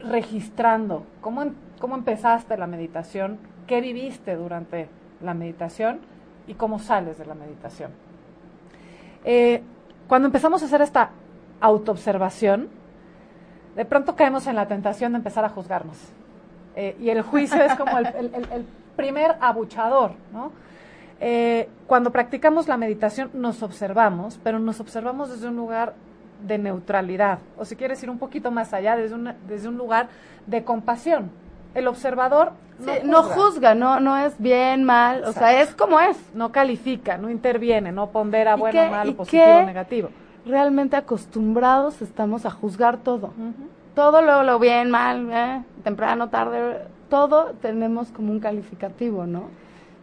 registrando cómo, cómo empezaste la meditación, qué viviste durante la meditación y cómo sales de la meditación. Eh, cuando empezamos a hacer esta autoobservación, de pronto caemos en la tentación de empezar a juzgarnos. Eh, y el juicio es como el, primer abuchador, ¿no? Eh, cuando practicamos la meditación nos observamos, pero nos observamos desde un lugar de neutralidad, o si quieres ir un poquito más allá, desde, desde un lugar de compasión. El observador no, juzga. no no, es bien, mal, o sea, es como es. No califica, no interviene, no pondera bueno, malo, positivo, negativo. Realmente acostumbrados estamos a juzgar todo. Todo lo, lo bien, mal, eh, temprano, tarde, todo tenemos como un calificativo, ¿no?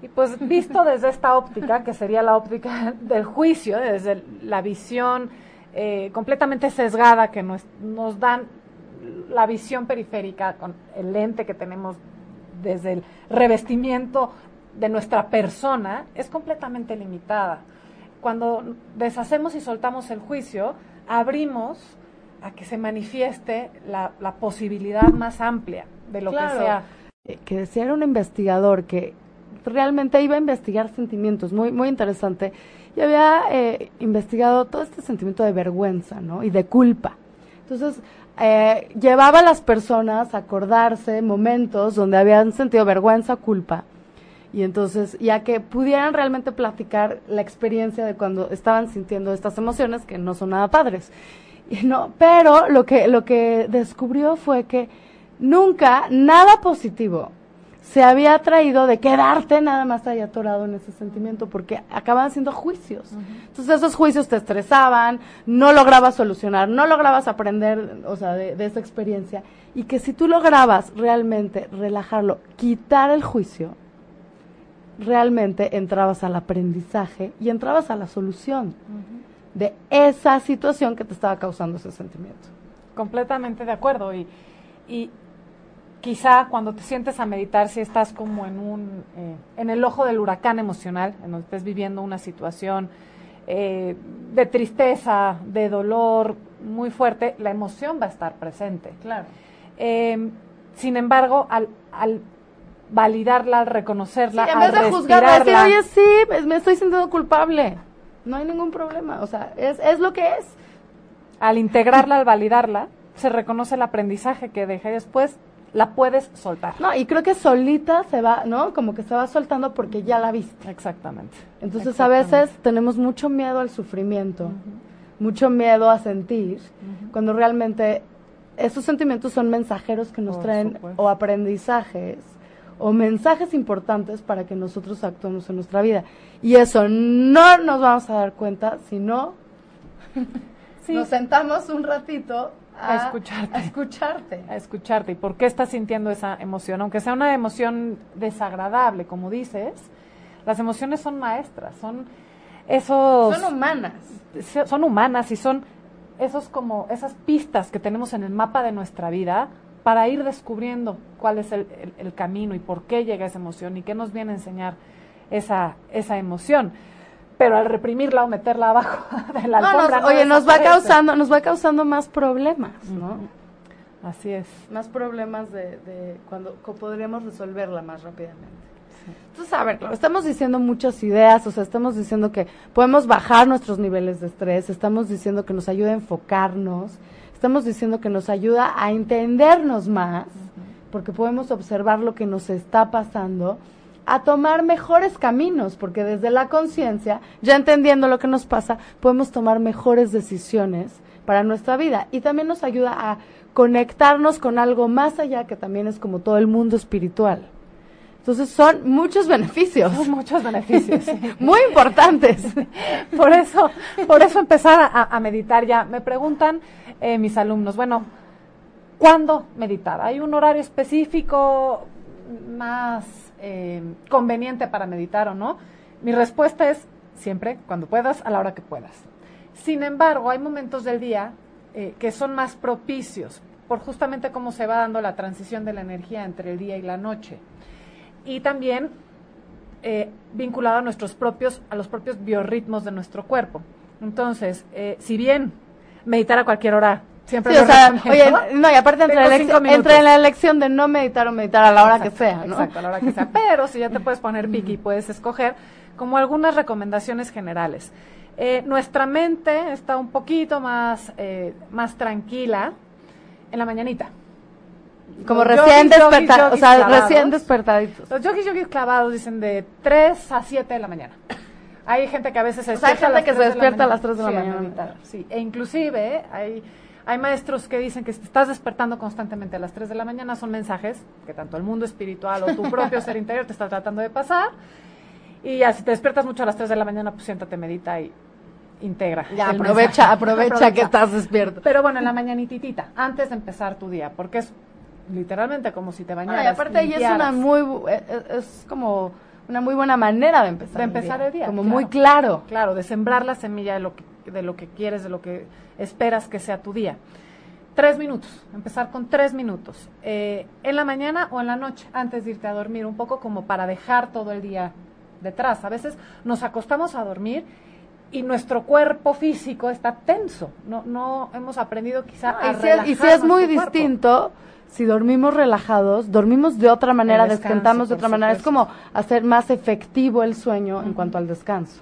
Y pues visto desde esta óptica, que sería la óptica del juicio, desde la visión eh, completamente sesgada que nos, nos dan la visión periférica con el lente que tenemos desde el revestimiento de nuestra persona es completamente limitada. Cuando deshacemos y soltamos el juicio, abrimos a que se manifieste la, posibilidad más amplia de lo que sea. Eh, que decía era un investigador que realmente iba a investigar sentimientos, muy, muy interesante, y había eh, investigado todo este sentimiento de vergüenza, ¿no? Y de culpa. Entonces, eh, llevaba a las personas a acordarse momentos donde habían sentido vergüenza, culpa. Y entonces, ya que pudieran realmente platicar la experiencia de cuando estaban sintiendo estas emociones que no son nada padres. Y no, pero lo que, lo que descubrió fue que nunca nada positivo se había traído de quedarte nada más ahí atorado en ese sentimiento, porque acaban siendo juicios. Entonces esos juicios te estresaban, no lograbas solucionar, no lograbas aprender, o sea, de, de, esa experiencia. Y que si tú lograbas realmente relajarlo, quitar el juicio, realmente entrabas al aprendizaje y entrabas a la solución de esa situación que te estaba causando ese sentimiento. Completamente de acuerdo. Y, y quizá cuando te sientes a meditar, si estás como en un eh, en el ojo del huracán emocional, en donde estés viviendo una situación eh, de tristeza, de dolor muy fuerte, la emoción va a estar presente. Claro. Eh, sin embargo, al, al validarla, al reconocerla, sí, en al vez de juzgarla, decir, oye, sí, me estoy sintiendo culpable. No hay ningún problema, o sea, es, es lo que es. Al integrarla, al validarla, se reconoce el aprendizaje que deja y después la puedes soltar. No, y creo que solita se va, ¿no? Como que se va soltando porque ya la viste. Exactamente. Entonces Exactamente. a veces tenemos mucho miedo al sufrimiento, uh -huh. mucho miedo a sentir, uh -huh. cuando realmente esos sentimientos son mensajeros que nos Por traen supuesto. o aprendizajes o mensajes importantes para que nosotros actuemos en nuestra vida. Y eso no nos vamos a dar cuenta si no Sí. nos sentamos un ratito a, A escucharte. a escucharte. a escucharte y por qué estás sintiendo esa emoción, aunque sea una emoción desagradable, como dices, las emociones son maestras, son esos Son humanas. son humanas y son esos como esas pistas que tenemos en el mapa de nuestra vida para ir descubriendo cuál es el, el- el camino y por qué llega esa emoción y qué nos viene a enseñar esa, esa emoción. Pero al reprimirla o meterla abajo de la No, alfombra, nos- no oye, nos va causando, nos va causando más problemas, ¿no? Así es. Más problemas de, de cuando podríamos resolverla más rápidamente. Entonces, a ver, claro, estamos diciendo muchas ideas, o sea, estamos diciendo que podemos bajar nuestros niveles de estrés, estamos diciendo que nos ayuda a enfocarnos, estamos diciendo que nos ayuda a entendernos más, porque podemos observar lo que nos está pasando, a tomar mejores caminos, porque desde la conciencia, ya entendiendo lo que nos pasa, podemos tomar mejores decisiones para nuestra vida y también nos ayuda a conectarnos con algo más allá que también es como todo el mundo espiritual. Entonces son muchos beneficios, Son muchos beneficios. sí. muy importantes. por eso, por eso empezar a, a meditar ya. Me preguntan eh, mis alumnos, bueno, ¿cuándo meditar? ¿Hay un horario específico más eh, conveniente para meditar o no? Mi respuesta es siempre, cuando puedas, a la hora que puedas. Sin embargo, hay momentos del día eh, que son más propicios por justamente cómo se va dando la transición de la energía entre el día y la noche. Y también eh, vinculado a nuestros propios, a los propios biorritmos de nuestro cuerpo. Entonces, si bien meditar a cualquier hora siempre Sí, o sea, oye, no, y aparte entre, la entre la elección de no meditar o meditar a la hora que sea, ¿no? Exacto, a la hora que sea. Pero si ya te puedes poner piqui, puedes escoger como algunas recomendaciones generales. Eh, nuestra mente está un poquito más, eh, más tranquila en la mañanita. Como Los recién despertados, o sea, clavados. recién despertaditos. Los yogis yogis clavados dicen de 3 a 7 de la mañana. Hay gente que a veces se O sea, hay despierta gente que se 3 de despierta a las mañana. 3 de la Sí, mañana. Sí, e inclusive hay, hay maestros que dicen que si te estás despertando constantemente a las 3 de la mañana son mensajes que tanto el mundo espiritual o tu propio ser interior te está tratando de pasar. Y ya, si te despiertas mucho a las 3 de la mañana, pues siéntate, medita y integra. Ya, aprovecha, aprovecha que estás despierto. Pero bueno, en la mañanititita, antes de empezar tu día, porque es literalmente como si te bañaras. Ay, aparte es una muy, eh, eh, es como una muy buena manera de empezar De empezar el día, Como claro. muy claro. Claro, de sembrar la semilla de lo que, de lo que quieres, de lo que esperas que sea tu día. Tres minutos, empezar con tres minutos. Eh, en la mañana o en la noche, antes de irte a dormir, un poco como para dejar todo el día detrás. A veces nos acostamos a dormir y nuestro cuerpo físico está tenso. No, no hemos aprendido quizá a y, si es, y si es muy cuerpo. distinto, si dormimos relajados, dormimos de otra manera, descanso, descansamos de otra manera. Es como hacer más efectivo el sueño en cuanto al descanso.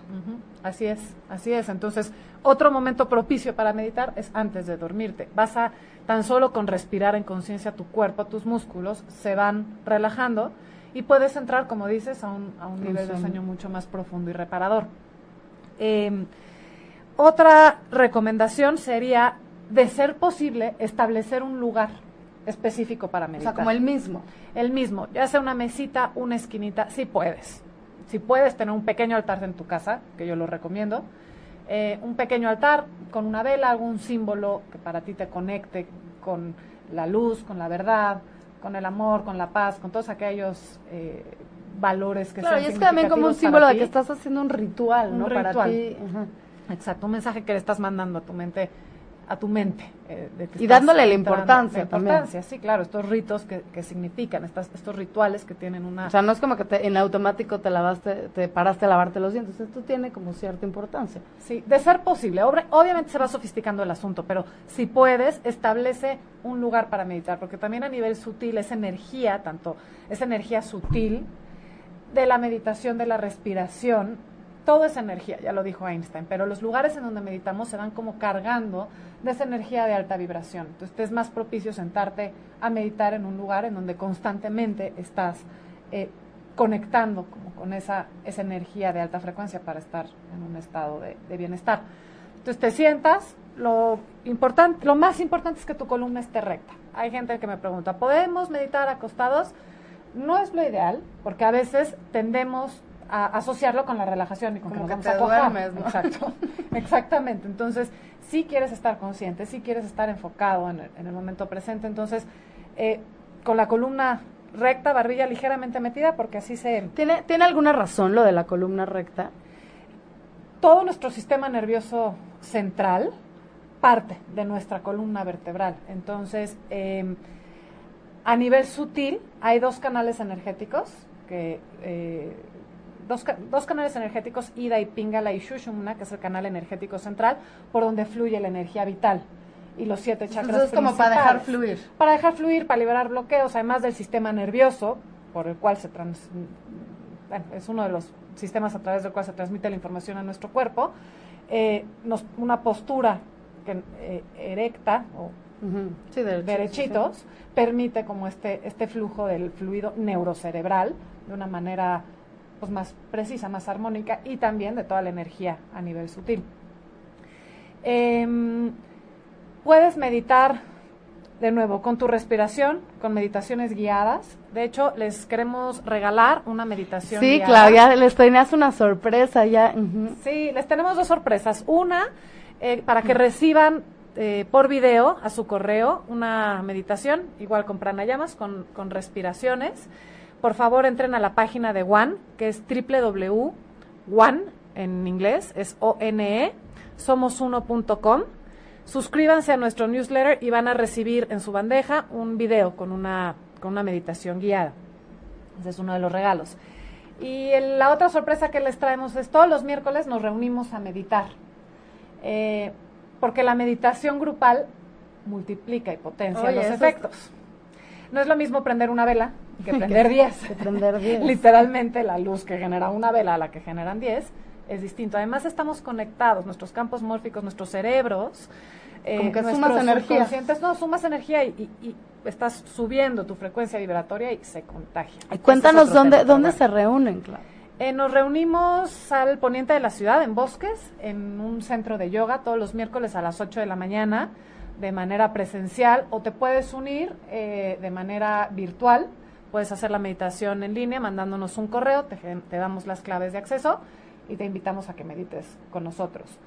Así es, así es. Entonces, otro momento propicio para meditar es antes de dormirte. Vas a, tan solo con respirar en conciencia tu cuerpo, tus músculos se van relajando y puedes entrar, como dices, a un, a un nivel de sueño. mucho más profundo y reparador. Eh, otra recomendación sería de ser posible, establecer un lugar específico para meditar. O sea, como el mismo. El mismo, ya sea una mesita, una esquinita, si puedes. Si puedes tener un pequeño altar en tu casa, que yo lo recomiendo, eh, un pequeño altar con una vela, algún símbolo que para ti te conecte con la luz, con la verdad, con el amor, con la paz, con todos aquellos eh, valores que claro, sean y es también como un símbolo de ti. que estás haciendo un ritual, Un ¿no? Para ritual. ti. Ajá. Exacto, un mensaje que le estás mandando a tu mente, a tu mente. eh, de que Y dándole la importancia la también. importancia, sí, claro, estos ritos que, que significan, estas, estos rituales que tienen una... O sea, no es como que te- en automático te lavaste, te paraste a lavarte los dientes. Esto tiene como cierta importancia. Sí, de ser posible. Obviamente se va sofisticando el asunto, pero si puedes, establece un lugar para meditar, porque también a nivel sutil, esa energía, tanto esa energía sutil de la meditación, de la respiración, todo es energía, ya lo dijo Einstein, pero los lugares en donde meditamos se van como cargando de esa energía de alta vibración. Entonces te es más propicio sentarte a meditar en un lugar en donde constantemente estás eh, conectando como con esa, esa energía de alta frecuencia para estar en un estado de, de bienestar. Entonces te sientas, lo, importante, lo más importante es que tu columna esté recta. Hay gente que me pregunta, ¿podemos meditar acostados? No es lo ideal, porque a veces tendemos a asociarlo con la relajación y con Como que que te duermes, ¿no? Exacto, exactamente. Entonces, si quieres estar consciente, si quieres estar enfocado en el, en el momento presente, entonces, eh, con la columna recta, barbilla ligeramente metida, porque así se, ¿Tiene, ¿Tiene alguna razón lo de la columna recta? todo nuestro sistema nervioso central parte de nuestra columna vertebral. Entonces, eh, a nivel sutil, hay dos canales energéticos, que, eh, dos, dos canales energéticos, Ida y Pingala y Shushumna, que es el canal energético central, por donde fluye la energía vital y los siete chakras Entonces es como para dejar fluir. Para dejar fluir, para liberar bloqueos, además del sistema nervioso, por el cual se trans, bueno, es uno de los sistemas a través del cual se transmite la información a nuestro cuerpo, eh, nos- una postura que, eh, erecta o. Sí, derechitos sí. permite como este, este flujo del fluido neurocerebral de una manera pues más precisa, más armónica y también de toda la energía a nivel sutil. Em, puedes meditar de nuevo con tu respiración, con meditaciones guiadas. De hecho, les queremos regalar una meditación Sí, guiada. ya les tenías una sorpresa ya. Sí, les tenemos dos sorpresas. Una, eh, para que reciban eh, por video a su correo una meditación, igual con pranayamas, con, con respiraciones. Por favor, entren a la página de One, que es www.one en inglés, es O-N-E, somosuno.com. Suscríbanse a nuestro newsletter y van a recibir en su bandeja un video con una, con una meditación guiada. Ese es uno de los regalos. Y el- la otra sorpresa que les traemos es todos los miércoles nos reunimos a meditar. Eh, porque la meditación grupal multiplica y potencia Oye, los es- efectos. No es lo mismo prender una vela que prender 10. Que prender 10. Literalmente la luz que genera una vela a la que generan 10 es distinto. Además estamos conectados, nuestros campos mórficos, nuestros cerebros. eh, Como que sumas energía. No, sumas energía y, y- y estás subiendo tu frecuencia vibratoria y se contagia. Y cuéntanos dónde, dónde se reúnen, claro. Eh, nos reunimos al poniente de la ciudad, en Bosques, en un centro de yoga, todos los miércoles a las 8 de la mañana, de manera presencial, o te puedes unir eh, de manera virtual. Puedes hacer la meditación en línea mandándonos un correo, te, damos las claves de acceso y te invitamos a que medites con nosotros.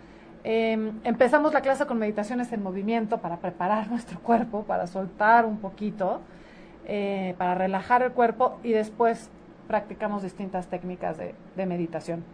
Eh, empezamos la clase con meditaciones en movimiento para preparar nuestro cuerpo, para soltar un poquito, eh, para relajar el cuerpo y después practicamos distintas técnicas de meditación.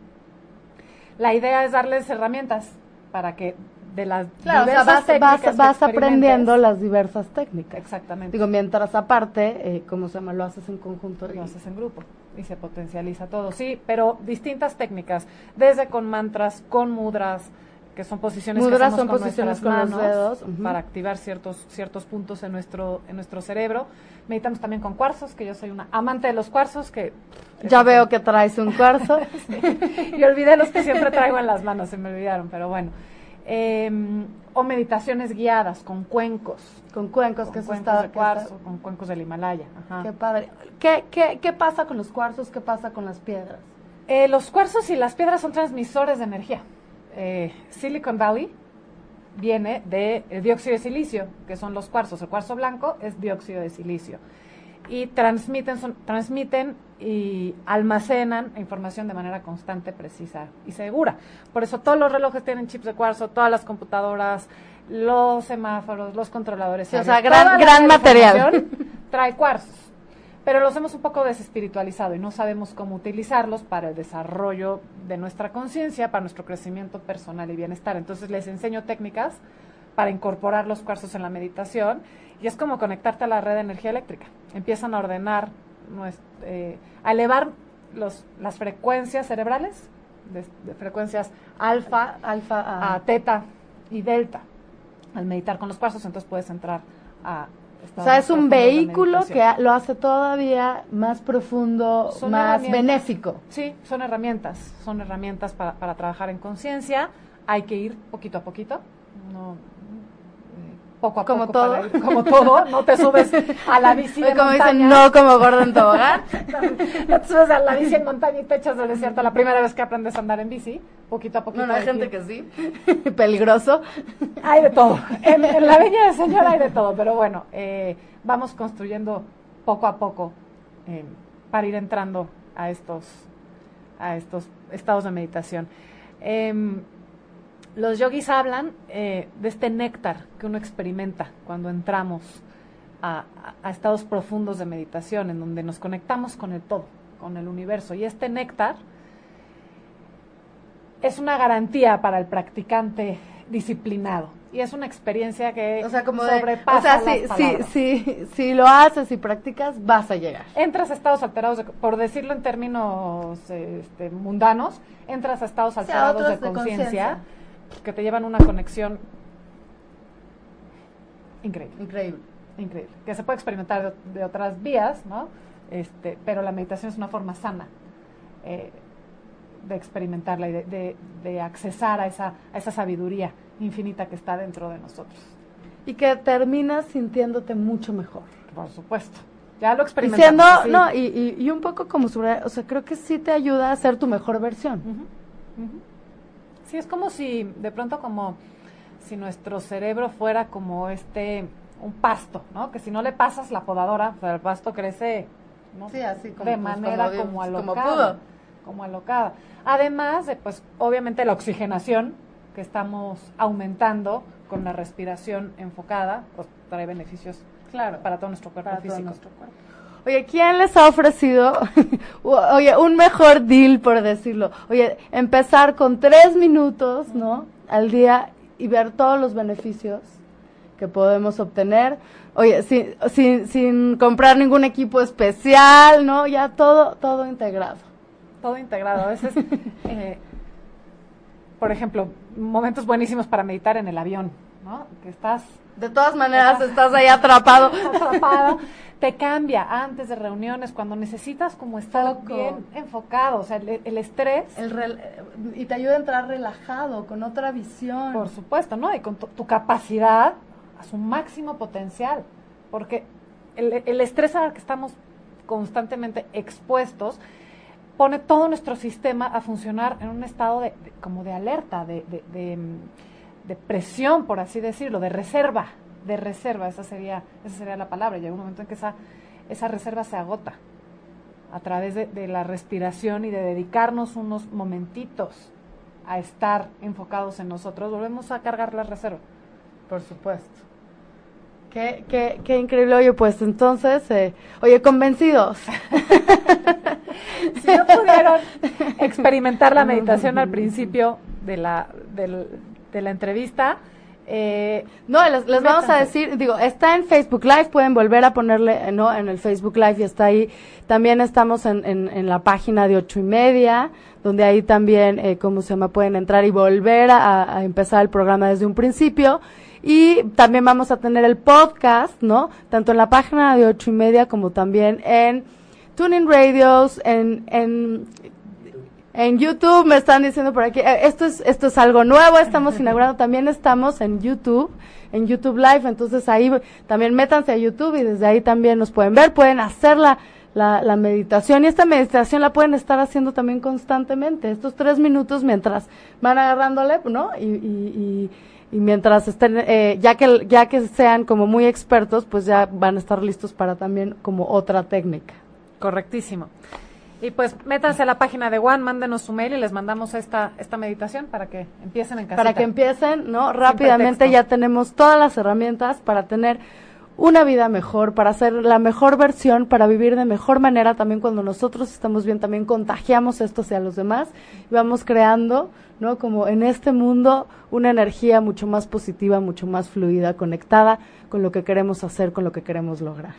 La idea es darles herramientas para que de las Claro, o sea, diversas vas, vas, aprendiendo las diversas técnicas. Exactamente. Digo, mientras aparte, eh, ¿cómo se llama? Lo haces en conjunto. lo haces en grupo y se potencializa todo, sí, pero distintas técnicas, desde con mantras, con mudras, que son posiciones Mudras son con posiciones con los dedos, para activar ciertos ciertos puntos en nuestro en nuestro cerebro. Meditamos también con cuarzos, que yo soy una amante de los cuarzos, que Ya veo que traes un cuarzo. y olvidé los que siempre traigo en las manos, se me olvidaron, pero bueno. Eh, o meditaciones guiadas con cuencos. con cuencos, con que eso cuencos está, de que cuarzo, está- con cuencos del Himalaya. Ajá. Qué padre. ¿Qué, qué, ¿Qué pasa con los cuarzos? ¿Qué pasa con las piedras? Eh, los cuarzos y las piedras son transmisores de energía. Eh, Silicon Valley viene de dióxido de silicio, que son los cuarzos. El cuarzo blanco es dióxido de silicio. Y transmiten, transmiten y almacenan información de manera constante, precisa y segura. Por eso todos los relojes tienen chips de cuarzo, todas las computadoras, los semáforos, los controladores. o sea, gran, gran material. Trae cuarzos. Pero los hemos un poco desespiritualizado y no sabemos cómo utilizarlos para el desarrollo de nuestra conciencia, para nuestro crecimiento personal y bienestar. Entonces les enseño técnicas para incorporar los cuarzos en la meditación y es como conectarte a la red de energía eléctrica. Empiezan a ordenar, eh, a elevar los, las frecuencias cerebrales, de, frecuencias alfa, alfa a teta y delta al meditar con los cuarzos, entonces puedes entrar a... O sea, es un vehículo que lo hace todavía más profundo, más benéfico. Sí, son herramientas, son herramientas para, para trabajar en conciencia. Hay que ir poquito a poquito, no, poco a como poco. Todo. como todo. No te subes a la bici de como montaña. Dicen, no como Gordon Tobogán. no, te subes a la bici en montaña y te echas del desierto la primera vez que aprendes a andar en bici. Poquito a poquito. No, no hay gente que sí. Peligroso. Hay de todo. En, la Viña del Señor hay de todo. Pero bueno, eh, vamos construyendo poco a poco eh, para ir entrando a estos, a estos estados de meditación. Eh, los yogis hablan eh, de este néctar que uno experimenta cuando entramos a, estados profundos de meditación, en donde nos conectamos con el todo, con el universo. Y este néctar es una garantía para el practicante disciplinado. Y es una experiencia que o sea, como sobrepasa. o sea, si, si, lo haces y practicas, vas a llegar. Entras a estados alterados, por decirlo en términos este, mundanos, entras a estados alterados de conciencia que te llevan una conexión increíble. Increíble. Increíble. Que se puede experimentar de, otras vías, ¿no? Este, pero la meditación es una forma sana eh, de experimentarla y de, de, accesar a esa, a esa sabiduría infinita que está dentro de nosotros. Y que terminas sintiéndote mucho mejor. Por supuesto. Ya lo experimentamos. no, y, y, un poco como sobre, o sea, creo que sí te ayuda a ser tu mejor versión. Sí, es como si, de pronto como si nuestro cerebro fuera como este, un pasto, ¿no? Que si no le pasas la podadora, o sea, el pasto crece sí, así como, de pues, manera como, alocada. Como, alocada. Además de, pues, obviamente la oxigenación que estamos aumentando con la respiración enfocada, pues trae beneficios claro, para todo nuestro cuerpo físico. nuestro cuerpo. Oye, ¿quién les ha ofrecido, oye, un mejor deal, por decirlo? Oye, empezar con tres minutos, ¿no? Al día y ver todos los beneficios que podemos obtener. Oye, sin, sin, sin comprar ningún equipo especial, ¿no? Ya todo, todo integrado. Todo integrado. A veces, eh, por ejemplo, momentos buenísimos para meditar en el avión, ¿no? Que estás... De todas maneras, estás ahí atrapado. atrapado te cambia antes de reuniones, cuando necesitas como estar bien enfocado, o sea, el, estrés. El y te ayuda a entrar relajado, con otra visión. Por supuesto, ¿no? Y con tu, capacidad a su máximo potencial, porque el, estrés al que estamos constantemente expuestos pone todo nuestro sistema a funcionar en un estado de, como de alerta, de, de presión, por así decirlo, de reserva, de reserva, esa sería, esa sería la palabra. Llega un momento en que esa, esa reserva se agota a través de, la respiración y de dedicarnos unos momentitos a estar enfocados en nosotros, volvemos a cargar la reserva. Por supuesto. Qué, qué, qué increíble, oye, pues entonces, eh, oye, convencidos. si no pudieron experimentar la meditación al principio de la, de la entrevista, eh, no, les, vamos a decir, digo, está en Facebook Live, pueden volver a ponerle, ¿no? En el Facebook Live y está ahí. También estamos en, en, la página de ocho y media, donde ahí también, eh, ¿cómo se llama? Pueden entrar y volver a, empezar el programa desde un principio. Y también vamos a tener el podcast, ¿no? Tanto en la página de ocho y media como también en Tuning Radios, en, en en YouTube me están diciendo por aquí, eh, esto es, esto es algo nuevo, estamos inaugurando, también estamos en YouTube, en YouTube Live, entonces ahí también métanse a YouTube y desde ahí también nos pueden ver, pueden hacer la, la, meditación. Y esta meditación la pueden estar haciendo también constantemente, estos tres minutos mientras van agarrándole, ¿no? Y, y, y, mientras estén, eh, ya, que, ya que sean como muy expertos, pues ya van a estar listos para también como otra técnica. Correctísimo. Y pues métanse a la página de One, mándenos su mail y les mandamos esta, esta meditación para que empiecen en casa. Para que empiecen, ¿no? Rápidamente ya tenemos todas las herramientas para tener una vida mejor, para ser la mejor versión, para vivir de mejor manera. También cuando nosotros estamos bien, también contagiamos esto hacia los demás y vamos creando, ¿no? Como en este mundo una energía mucho más positiva, mucho más fluida, conectada con lo que queremos hacer, con lo que queremos lograr.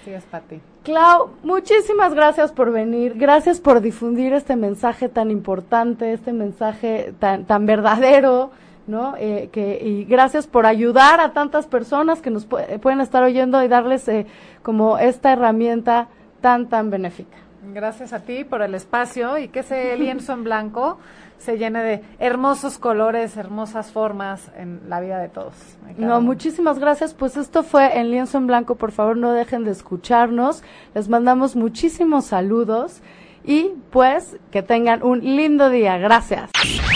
Así es, Pati. Clau, muchísimas gracias por venir, gracias por difundir este mensaje tan importante, este mensaje tan, tan verdadero ¿no? Eh, que, y gracias por ayudar a tantas personas que nos pueden estar oyendo y darles eh, como esta herramienta tan, tan benéfica. Gracias a ti por el espacio y que ese lienzo en blanco se llene de hermosos colores, hermosas formas en la vida de todos. No, muchísimas gracias. Pues esto fue en lienzo en blanco. Por favor, no dejen de escucharnos. Les mandamos muchísimos saludos y pues que tengan un lindo día. Gracias.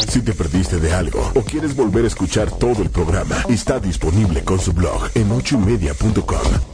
Si te perdiste de algo o quieres volver a escuchar todo el programa, está disponible con su blog en ochoymedia.com.